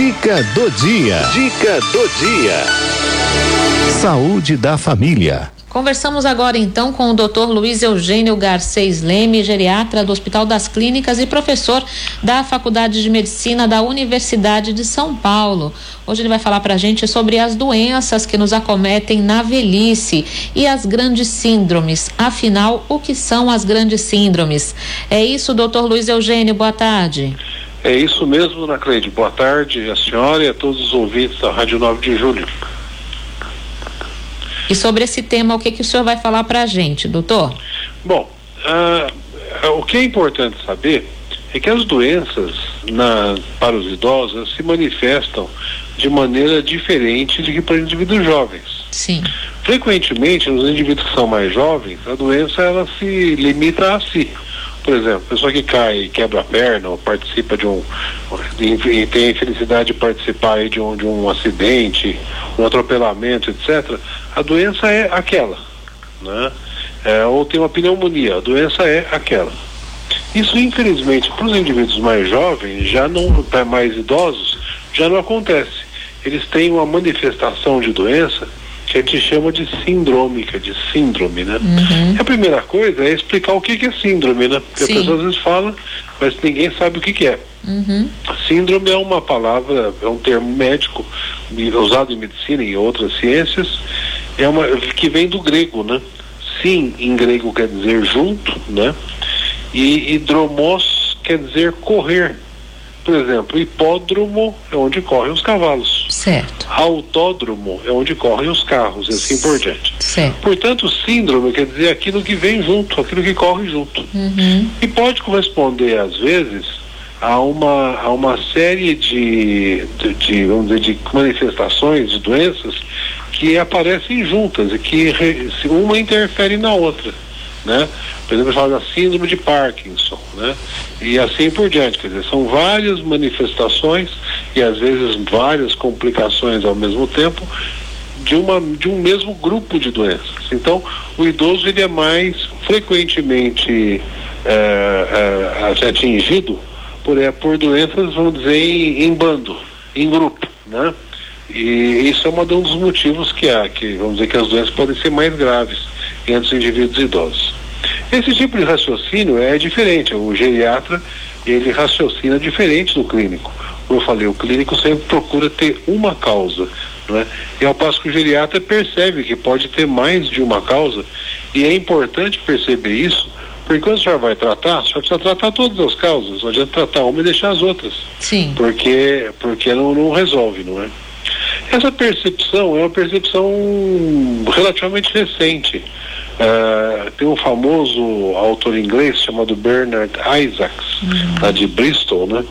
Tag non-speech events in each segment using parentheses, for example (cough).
Dica do dia. Dica do dia. Saúde da família. Conversamos agora então com o Dr. Luiz Eugênio Garcês Leme, geriatra do Hospital das Clínicas e professor da Faculdade de Medicina da Universidade de São Paulo. Hoje ele vai falar para a gente sobre as doenças que nos acometem na velhice e as grandes síndromes. Afinal, o que são as grandes síndromes? É isso, doutor Luiz Eugênio, boa tarde. É isso mesmo, Nacleide. Boa tarde a senhora e a todos os ouvintes da Rádio 9 de Julho. E sobre esse tema, o que, que o senhor vai falar para a gente, doutor? Bom, uh, o que é importante saber é que as doenças na, para os idosos se manifestam de maneira diferente de que para indivíduos jovens. Sim. Frequentemente, nos indivíduos que são mais jovens, a doença ela se limita a si. Por exemplo, pessoa que cai, quebra a perna, ou participa de um. e tem a infelicidade de participar de um, de um acidente, um atropelamento, etc., a doença é aquela. Né? É, ou tem uma pneumonia, a doença é aquela. Isso, infelizmente, para os indivíduos mais jovens, já não, para mais idosos, já não acontece. Eles têm uma manifestação de doença que a gente chama de sindrômica, de síndrome, né? Uhum. a primeira coisa é explicar o que, que é síndrome, né? Porque Sim. a pessoa às vezes fala, mas ninguém sabe o que, que é. Uhum. Síndrome é uma palavra, é um termo médico usado em medicina e em outras ciências, é uma que vem do grego, né? Sim, em grego quer dizer junto, né? E hidromos quer dizer correr. Por exemplo, hipódromo é onde correm os cavalos. Certo. Autódromo é onde correm os carros e assim por diante. Certo. Portanto, síndrome quer dizer aquilo que vem junto, aquilo que corre junto. Uhum. E pode corresponder, às vezes, a uma, a uma série de, de, de, vamos dizer, de manifestações, de doenças que aparecem juntas e que uma interfere na outra né? Por exemplo, fala da síndrome de Parkinson, né? E assim por diante, quer dizer, são várias manifestações e às vezes várias complicações ao mesmo tempo de uma de um mesmo grupo de doenças. Então, o idoso ele é mais frequentemente é, é, atingido por é, por doenças, vamos dizer, em, em bando, em grupo, né? E isso é um dos motivos que há, que vamos dizer que as doenças podem ser mais graves entre os indivíduos idosos. Esse tipo de raciocínio é diferente. O geriatra ele raciocina diferente do clínico. Como eu falei, o clínico sempre procura ter uma causa, né? E ao passo que o geriatra percebe que pode ter mais de uma causa e é importante perceber isso, porque quando o senhor vai tratar, o senhor precisa tratar todas as causas, não adianta tratar uma e deixar as outras. Sim. Porque, porque não, não resolve, não é? Essa percepção é uma percepção relativamente recente. Uh, tem um famoso autor inglês chamado Bernard Isaacs, uhum. lá de Bristol, né?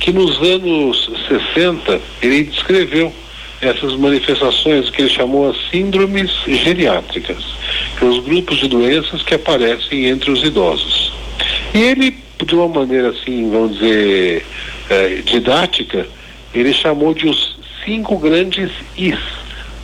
que nos anos 60 ele descreveu essas manifestações que ele chamou as síndromes geriátricas, que são os grupos de doenças que aparecem entre os idosos. E ele, de uma maneira assim, vamos dizer, eh, didática, ele chamou de os cinco grandes Is,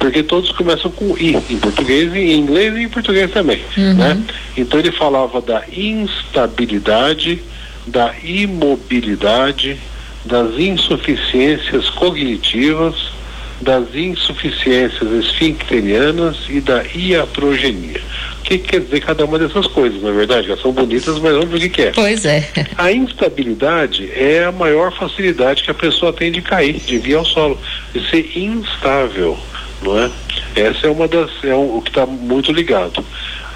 porque todos começam com I, em português, em inglês e em português também, uhum. né? Então ele falava da instabilidade, da imobilidade, das insuficiências cognitivas, das insuficiências esfincterianas e da iatrogenia. O que, que, quer dizer cada uma dessas coisas, na é verdade? Elas são bonitas, mas vamos ver o que, que é. Pois é. A instabilidade é a maior facilidade que a pessoa tem de cair, de vir ao solo, de ser instável, não é? Essa é uma das, é um, o que está muito ligado.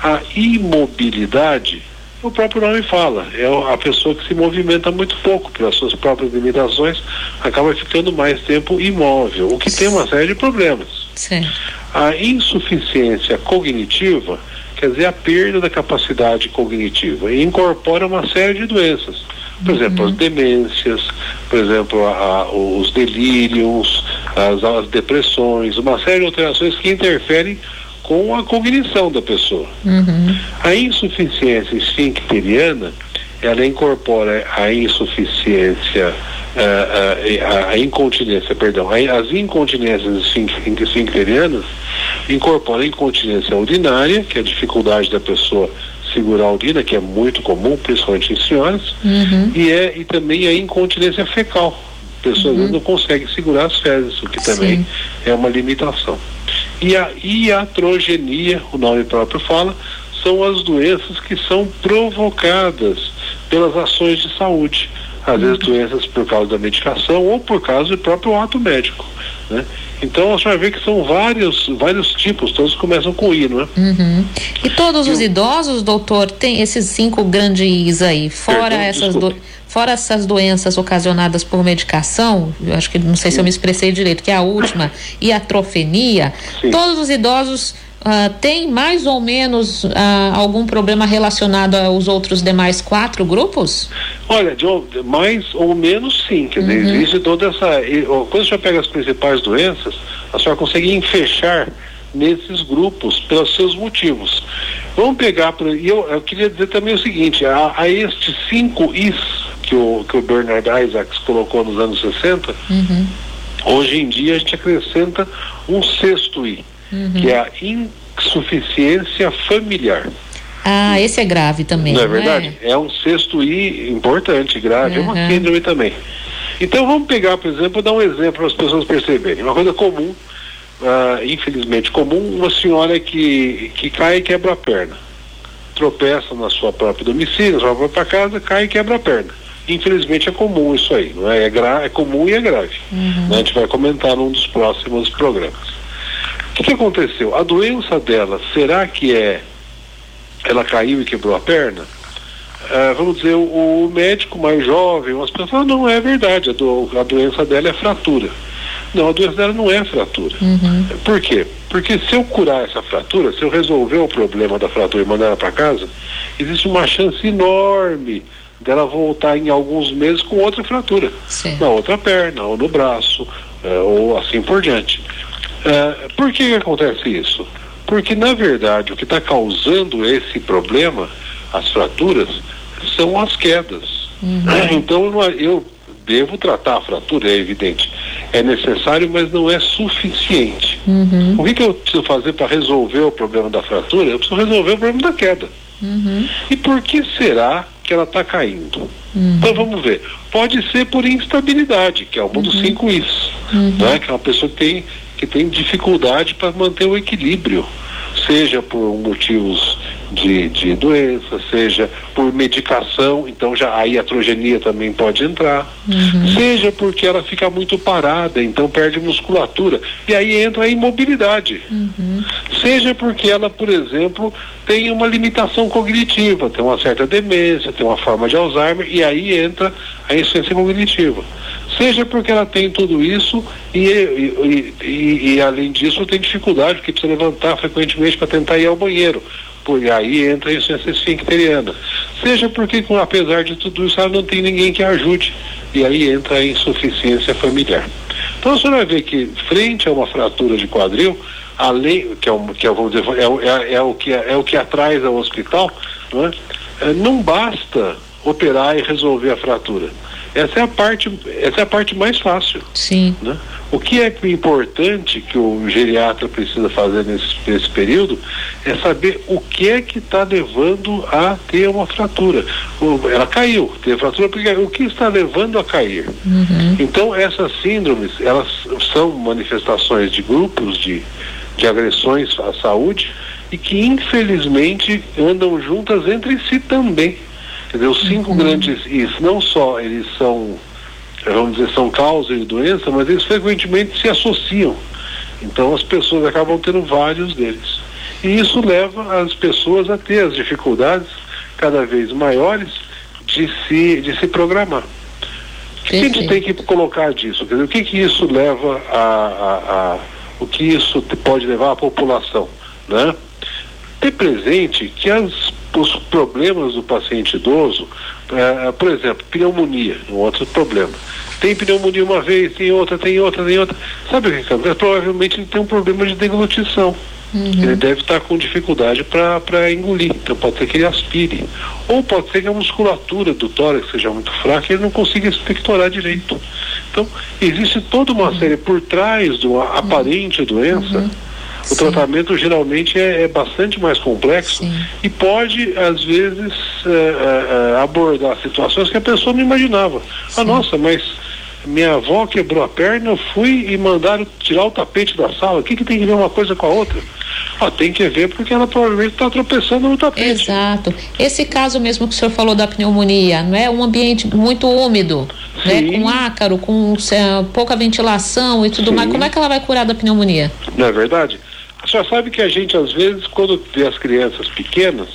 A imobilidade o próprio nome fala, é a pessoa que se movimenta muito pouco pelas suas próprias limitações, acaba ficando mais tempo imóvel, o que tem uma série de problemas. Sim. A insuficiência cognitiva, quer dizer, a perda da capacidade cognitiva, e incorpora uma série de doenças. Por uhum. exemplo, as demências, por exemplo, a, a, os delírios, as, as depressões, uma série de alterações que interferem com a cognição da pessoa. Uhum. A insuficiência esfincteriana, ela incorpora a insuficiência, a, a, a incontinência, perdão, as incontinências esfincterianas incorpora a incontinência urinária, que é a dificuldade da pessoa segurar a urina, que é muito comum, principalmente em senhoras, uhum. e, é, e também a incontinência fecal, pessoas uhum. não conseguem segurar as fezes, o que também Sim. é uma limitação. E a iatrogenia, o nome próprio fala, são as doenças que são provocadas pelas ações de saúde. Às vezes doenças por causa da medicação ou por causa do próprio ato médico. Né? Então você vai ver que são vários, vários tipos, todos começam com I, não é? Uhum. E todos e os idosos, doutor, tem esses cinco grandes Is aí, fora Perdão, essas do, fora essas doenças ocasionadas por medicação, eu acho que não sei Sim. se eu me expressei direito, que é a última, (laughs) e a trofenia, Sim. todos os idosos Uh, tem mais ou menos uh, algum problema relacionado aos outros demais quatro grupos? Olha, de, mais ou menos sim. Quer dizer, uhum. existe toda essa. Quando a senhora pega as principais doenças, a senhora consegue fechar nesses grupos pelos seus motivos. Vamos pegar. E eu, eu queria dizer também o seguinte: a, a estes cinco Is que o, que o Bernard Isaacs colocou nos anos 60, uhum. hoje em dia a gente acrescenta um sexto I uhum. que é a insuficiência familiar. Ah, esse é grave também. Não é verdade? É, é um sexto I importante, grave, uhum. é uma síndrome também. Então vamos pegar, por exemplo, dar um exemplo para as pessoas perceberem. Uma coisa comum, uh, infelizmente comum, uma senhora que, que cai e quebra a perna. Tropeça na sua própria domicílio, na sua própria casa, cai e quebra a perna. Infelizmente é comum isso aí, não é? É, gra é comum e é grave. Uhum. Né? A gente vai comentar num dos próximos programas que, que aconteceu? A doença dela, será que é ela caiu e quebrou a perna? Uh, vamos dizer, o, o, médico mais jovem, as pessoas falam, não é verdade, a, do, a, doença dela é fratura. Não, a doença dela não é fratura. Uhum. Por quê? Porque se eu curar essa fratura, se eu resolver o problema da fratura e mandar ela para casa, existe uma chance enorme dela voltar em alguns meses com outra fratura. Sim. Na outra perna, ou no braço, uh, ou assim por diante. Uh, por que, que acontece isso? Porque, na verdade, o que está causando esse problema, as fraturas, são as quedas. Uhum. Então, eu devo tratar a fratura, é evidente. É necessário, mas não é suficiente. Uhum. O que, que eu preciso fazer para resolver o problema da fratura? Eu preciso resolver o problema da queda. Uhum. E por que será que ela está caindo? Uhum. Então vamos ver. Pode ser por instabilidade, que é uma dos uhum. cinco is. Né? Que é uma pessoa que tem que tem dificuldade para manter o equilíbrio, seja por motivos de, de doença, seja por medicação, então já a iatrogenia também pode entrar, uhum. seja porque ela fica muito parada, então perde musculatura, e aí entra a imobilidade. Uhum. Seja porque ela, por exemplo, tem uma limitação cognitiva, tem uma certa demência, tem uma forma de Alzheimer, e aí entra a insuficiência cognitiva seja porque ela tem tudo isso e, e, e, e além disso tem dificuldade, porque precisa levantar frequentemente para tentar ir ao banheiro. Por aí entra a insuficiência esfincteriana. Seja porque, apesar de tudo isso, ela não tem ninguém que ajude. E aí entra a insuficiência familiar. Então você vai ver que, frente a uma fratura de quadril, além, que é, um, que é, vamos dizer, é, é, é o que, é, é, o que atrás ao hospital, não, é? é? não basta operar e resolver a fratura essa é a parte, essa é a parte mais fácil. Sim. Né? O que é importante que o geriatra precisa fazer nesse, nesse período é saber o que é que está levando a ter uma fratura. Ela caiu, teve fratura, porque o que está levando a cair? Uhum. Então, essas síndromes, elas são manifestações de grupos de, de agressões à saúde e que, infelizmente, andam juntas entre si também. Os cinco uhum. grandes Is, não só eles são, vamos dizer, são causa de doença, mas eles frequentemente se associam. Então as pessoas acabam tendo vários deles. E isso leva as pessoas a ter as dificuldades cada vez maiores de se, de se programar. O que a gente tem que colocar disso? Dizer, o que, que isso leva a, a, a o que isso pode levar à população, né? Ter presente que as os problemas do paciente idoso, é, por exemplo, pneumonia, um outro problema. Tem pneumonia uma vez, tem outra, tem outra, tem outra. Sabe o que acontece? Provavelmente ele tem um problema de deglutição. Uhum. Ele deve estar com dificuldade para engolir, então pode ser que ele aspire. Ou pode ser que a musculatura do tórax seja muito fraca e ele não consiga expectorar direito. Então, existe toda uma uhum. série por trás do aparente doença. O Sim. tratamento geralmente é, é, bastante mais complexo Sim. e pode, às vezes, é, é, é abordar situações que a pessoa não imaginava. Ah, nossa, mas minha avó quebrou a perna, eu fui e mandaram tirar o tapete da sala. O que, que tem que ver uma coisa com a outra? Ah, tem que ver porque ela provavelmente está tropeçando no tapete. Exato. Esse caso mesmo que o senhor falou da pneumonia, não é um ambiente muito úmido, né? com ácaro, com é, pouca ventilação e tudo Sim. mais. Como é que ela vai curar da pneumonia? Não é verdade? A senhora sabe que a gente, às vezes, quando vê as crianças pequenas,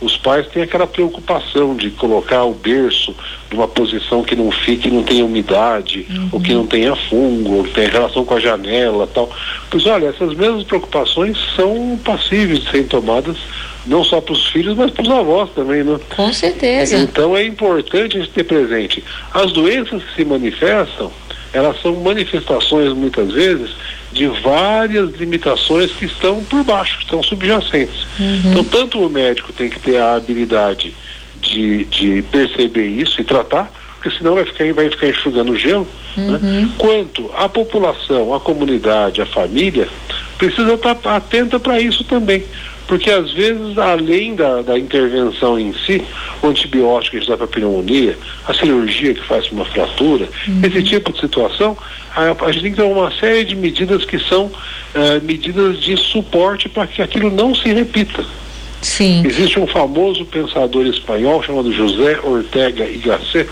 os pais têm aquela preocupação de colocar o berço numa posição que não fique, não tenha umidade, uhum. ou que não tenha fungo, ou que tenha relação com a janela tal. Pois olha, essas mesmas preocupações são passíveis de serem tomadas não só para os filhos, mas para os avós também, né? Com certeza. Então é importante a gente ter presente. As doenças que se manifestam, elas são manifestações muitas vezes de várias limitações que estão por baixo, que estão subjacentes. Uhum. Então, tanto o médico tem que ter a habilidade de, de perceber isso e tratar, porque senão vai ficar, vai ficar enxugando gelo, né? uhum. né? quanto a população, a comunidade, a família, precisa estar atenta para isso também. Porque às vezes, além da, da intervenção em si, o antibiótico que a gente dá para pneumonia, a cirurgia que faz uma fratura, uhum. esse tipo de situação, a, a, gente tem que ter uma série de medidas que são uh, medidas de suporte para que aquilo não se repita. Sim. Existe um famoso pensador espanhol chamado José Ortega y Gasset,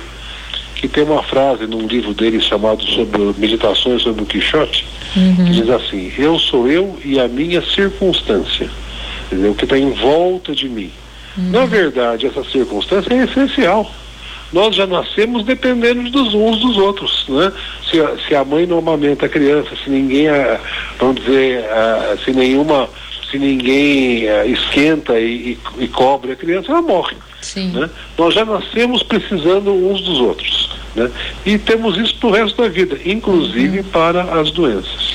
que tem uma frase num livro dele chamado sobre Meditações sobre o Quixote, uhum. que diz assim: Eu sou eu e a minha circunstância entendeu? que está em volta de mim. Uhum. Na verdade, essa circunstância é essencial. Nós já nascemos dependendo dos uns dos outros, né? Se a, se a mãe não amamenta a criança, se ninguém, vamos dizer, se nenhuma, se ninguém esquenta e, e, e, cobre a criança, ela morre. Sim. Né? Nós já nascemos precisando uns dos outros, né? E temos isso para o resto da vida, inclusive uhum. para as doenças.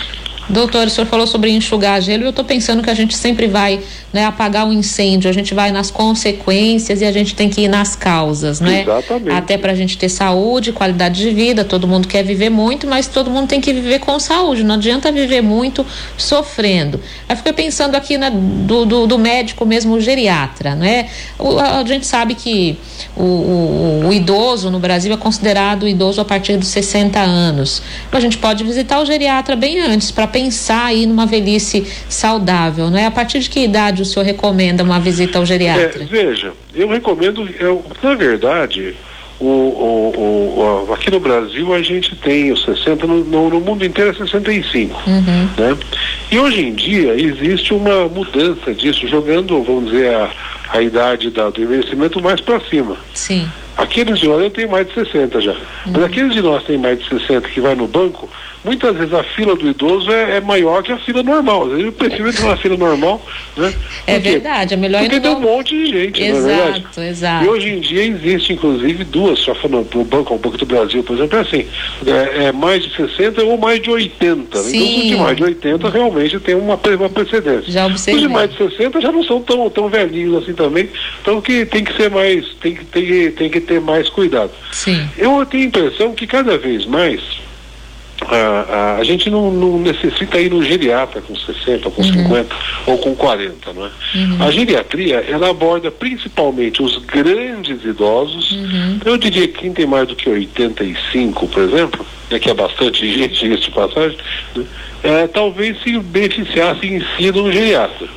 Doutor, o senhor falou sobre enxugar gelo e eu estou pensando que a gente sempre vai né, apagar um incêndio, a gente vai nas consequências e a gente tem que ir nas causas, né? Exatamente. Até para a gente ter saúde, qualidade de vida, todo mundo quer viver muito, mas todo mundo tem que viver com saúde, não adianta viver muito sofrendo. Aí fiquei pensando aqui né, do, do, do, médico mesmo, o geriatra, né? O, a, a, gente sabe que o, o, o idoso no Brasil é considerado idoso a partir dos 60 anos. A gente pode visitar o geriatra bem antes para pensar aí numa velhice saudável, não é? A partir de que idade o senhor recomenda uma visita ao geriatra? É, veja, eu recomendo, eu, na verdade, o, o, o, aqui no Brasil a gente tem os 60, no, no, no mundo inteiro é 65. Uhum. Né? E hoje em dia existe uma mudança disso, jogando, vamos dizer, a, a idade da, do envelhecimento mais para cima. Sim. Aqueles de nós, eu tenho mais de 60 já. Uhum. Mas aqueles de nós que têm mais de 60 que vai no banco, muitas vezes a fila do idoso é, é maior que a fila normal. Às vezes eu prefiro ir numa fila normal, né? É verdade, é melhor Porque tem um monte de gente, exato, não é verdade? Exato, E hoje em dia existe, inclusive, duas, só falando o Banco, o Banco do Brasil, por exemplo, é assim, é, é mais de 60 ou mais de 80. Sim. Então os de mais de 80 realmente tem uma, uma precedência. Já observei. Os de mais de 60 já não são tão, tão velhinhos assim também, então que tem que ser mais, tem que, tem, tem que ter mais cuidado. Sim. Eu tenho a impressão que cada vez mais a, a, a, gente não, não, necessita ir no geriatra com 60, com uhum. 50 ou com 40, não é? Uhum. A geriatria, ela aborda principalmente os grandes idosos, uhum. eu diria que quem tem mais do que 85, por exemplo, né, que é bastante gente, isso de passagem, né, é, talvez se beneficiasse em si no geriatra.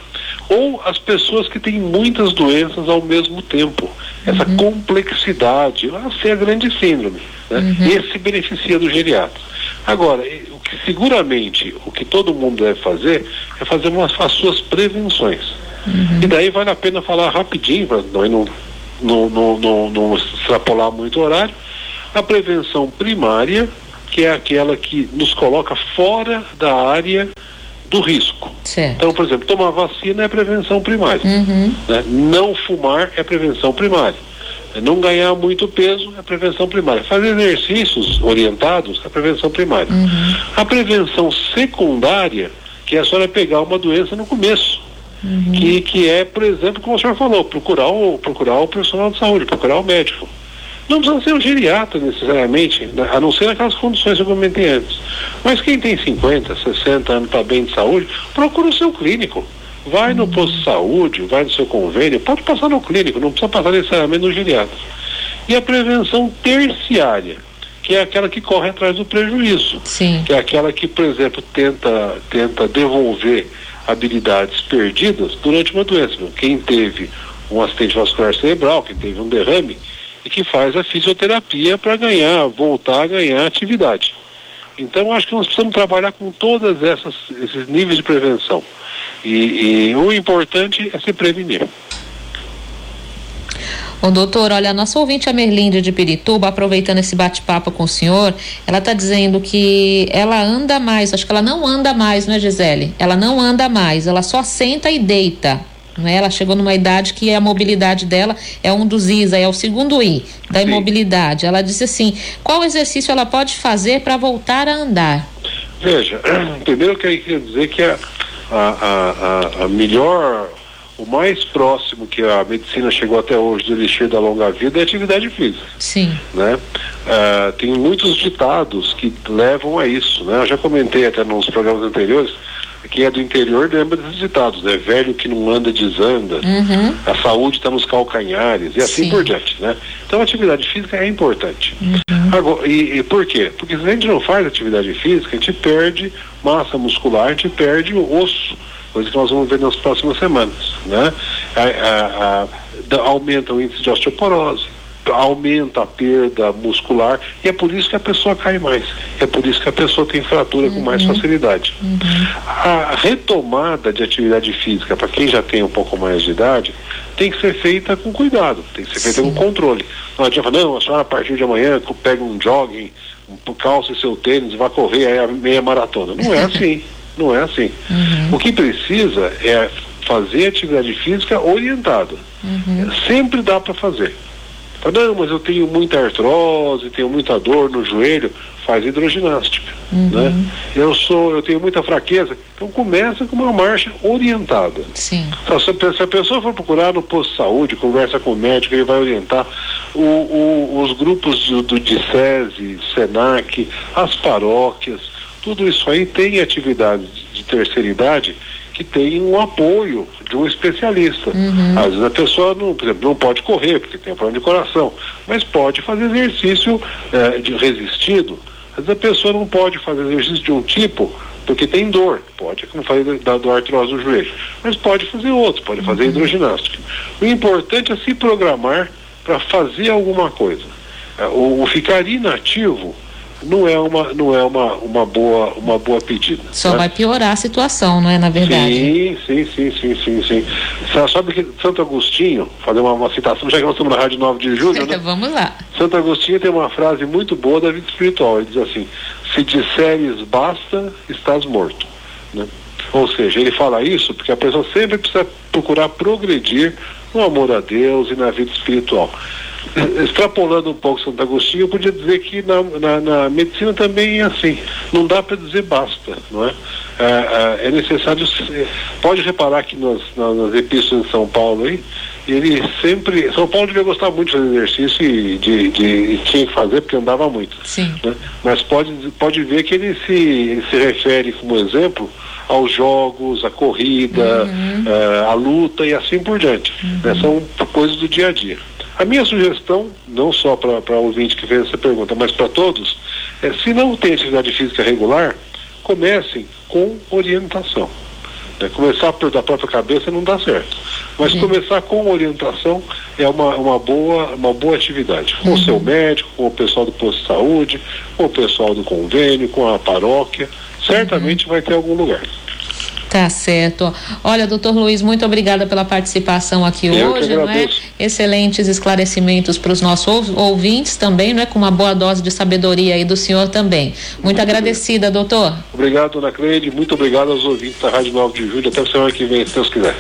Ou as pessoas que têm muitas doenças ao mesmo tempo, essa uhum. complexidade, essa é a grande síndrome. Né? Uhum. Esse beneficia do geriatra. Agora, o que seguramente o que todo mundo deve fazer é fazer umas, as suas prevenções. Uhum. E daí vale a pena falar rapidinho, para não, não, não, não, não extrapolar muito o horário. A prevenção primária, que é aquela que nos coloca fora da área do risco. Certo. Então, por exemplo, tomar vacina é prevenção primária. Uhum. Né? Não fumar é prevenção primária. Não ganhar muito peso é prevenção primária. Fazer exercícios orientados é prevenção primária. Uhum. A prevenção secundária, que é a senhora pegar uma doença no começo. Uhum. Que, que é, por exemplo, como o senhor falou, procurar o, procurar o profissional de saúde, procurar o médico. Não precisa ser um geriatra necessariamente, né? a não ser naquelas condições que eu comentei antes. Mas quem tem 50, 60 anos está bem de saúde, procura o seu clínico. Vai no posto de saúde, vai no seu convênio, pode passar no clínico, não precisa passar necessariamente no geriatra. E a prevenção terciária, que é aquela que corre atrás do prejuízo. Sim. Que é aquela que, por exemplo, tenta, tenta devolver habilidades perdidas durante uma doença. Quem teve um acidente vascular cerebral, quem teve um derrame, e que faz a fisioterapia para ganhar, voltar a ganhar atividade. Então, acho que nós precisamos trabalhar com todos esses níveis de prevenção. E, e o importante é se prevenir. Ô, doutor, olha, a nossa ouvinte, a Merlinde de Pirituba, aproveitando esse bate-papo com o senhor, ela está dizendo que ela anda mais, acho que ela não anda mais, não é, Gisele? Ela não anda mais, ela só senta e deita. Não é? Ela chegou numa idade que a mobilidade dela é um dos ISA, é o segundo I da Sim. imobilidade. Ela disse assim: qual exercício ela pode fazer para voltar a andar? Veja, (clears throat) primeiro eu queria dizer que a, a, a, a melhor o mais próximo que a medicina chegou até hoje do elixir da longa vida é a atividade física. Sim. Né? Uh, tem muitos ditados que levam a isso. Né? Eu já comentei até nos programas anteriores quem é do interior lembra desses ditados, né? Velho que não anda desanda, uhum. a saúde está nos calcanhares e assim Sim. por diante, né? Então a atividade física é importante. Uhum. Agora, e, e, por quê? Porque se a gente não faz atividade física, a gente perde massa muscular, a gente perde o osso coisa que nós vamos ver nas próximas semanas. Né? A, a, a, aumenta o índice de osteoporose, aumenta a perda muscular e é por isso que a pessoa cai mais. É por isso que a pessoa tem fratura uhum. com mais uhum. facilidade. Uhum. A retomada de atividade física para quem já tem um pouco mais de idade tem que ser feita com cuidado, tem que ser feita Sim. com controle. Não adianta, não, a senhora a partir de amanhã pega um jogging, um, calça seu tênis vai correr aí a meia maratona. Não é assim. (laughs) Não é assim. Uhum. O que precisa é fazer atividade física orientada. Uhum. Sempre dá para fazer. Não, mas eu tenho muita artrose, tenho muita dor no joelho, faz hidroginástica. Uhum. Né? Eu sou, eu tenho muita fraqueza, então começa com uma marcha orientada. Sim. Então, se, a, pessoa for procurar no posto de saúde, conversa com o médico, ele vai orientar o, o, os grupos do, do DICESE, SENAC, as paróquias, tudo isso aí tem atividades de terceira idade que tem um apoio de um especialista. Uhum. Às vezes a pessoa, não, por exemplo, não pode correr porque tem problema de coração, mas pode fazer exercício eh, de resistido. Às vezes a pessoa não pode fazer exercício de um tipo porque tem dor, pode, como falei da, do artrose do joelho, mas pode fazer outro, pode fazer uhum. hidroginástica. O importante é se programar para fazer alguma coisa. Eh, o, o ficar inativo não é uma não é uma, uma boa uma boa pedida. Só né? vai piorar a situação, não é na verdade? Sim, sim, sim, sim, sim, sim. Sabe que Santo Agostinho, fazer uma, uma citação, já que nós estamos na Rádio 9 de Julho, né? Vamos lá. Santo Agostinho tem uma frase muito boa da vida espiritual. Ele diz assim: "Se disseres basta, estás morto", né? Ou seja, ele fala isso porque a pessoa sempre precisa procurar progredir no amor a Deus e na vida espiritual extrapolando um pouco Santo Agostinho, eu podia dizer que na, na, na medicina também é assim. Não dá para dizer basta, não é? É, é, é necessário. Pode reparar que nas, nas epístolas de São Paulo aí, ele sempre. São Paulo devia gostar muito de fazer exercício e de, de, de tinha que fazer porque andava muito. Sim. Né? Mas pode, pode ver que ele se, ele se refere como exemplo aos jogos, à corrida, uhum. uh, à luta e assim por diante. Uhum. Né? São coisas do dia a dia. A minha sugestão, não só para o ouvinte que fez essa pergunta, mas para todos, é se não tem atividade física regular, comecem com orientação. Né? Começar por da própria cabeça não dá certo. Mas uhum. começar com orientação é uma, uma, boa, uma boa atividade. Com uhum. o seu médico, com o pessoal do posto de saúde, com o pessoal do convênio, com a paróquia, certamente uhum. vai ter algum lugar. Tá certo. Olha, doutor Luiz, muito obrigada pela participação aqui Eu hoje, não é? Excelentes esclarecimentos para os nossos ouvintes também, não é? Com uma boa dose de sabedoria aí do senhor também. Muito, muito agradecida, doutor. Obrigado, dona Cleide. Muito obrigado aos ouvintes da Rádio 9 de Julho. Até a semana que vem, se Deus quiser.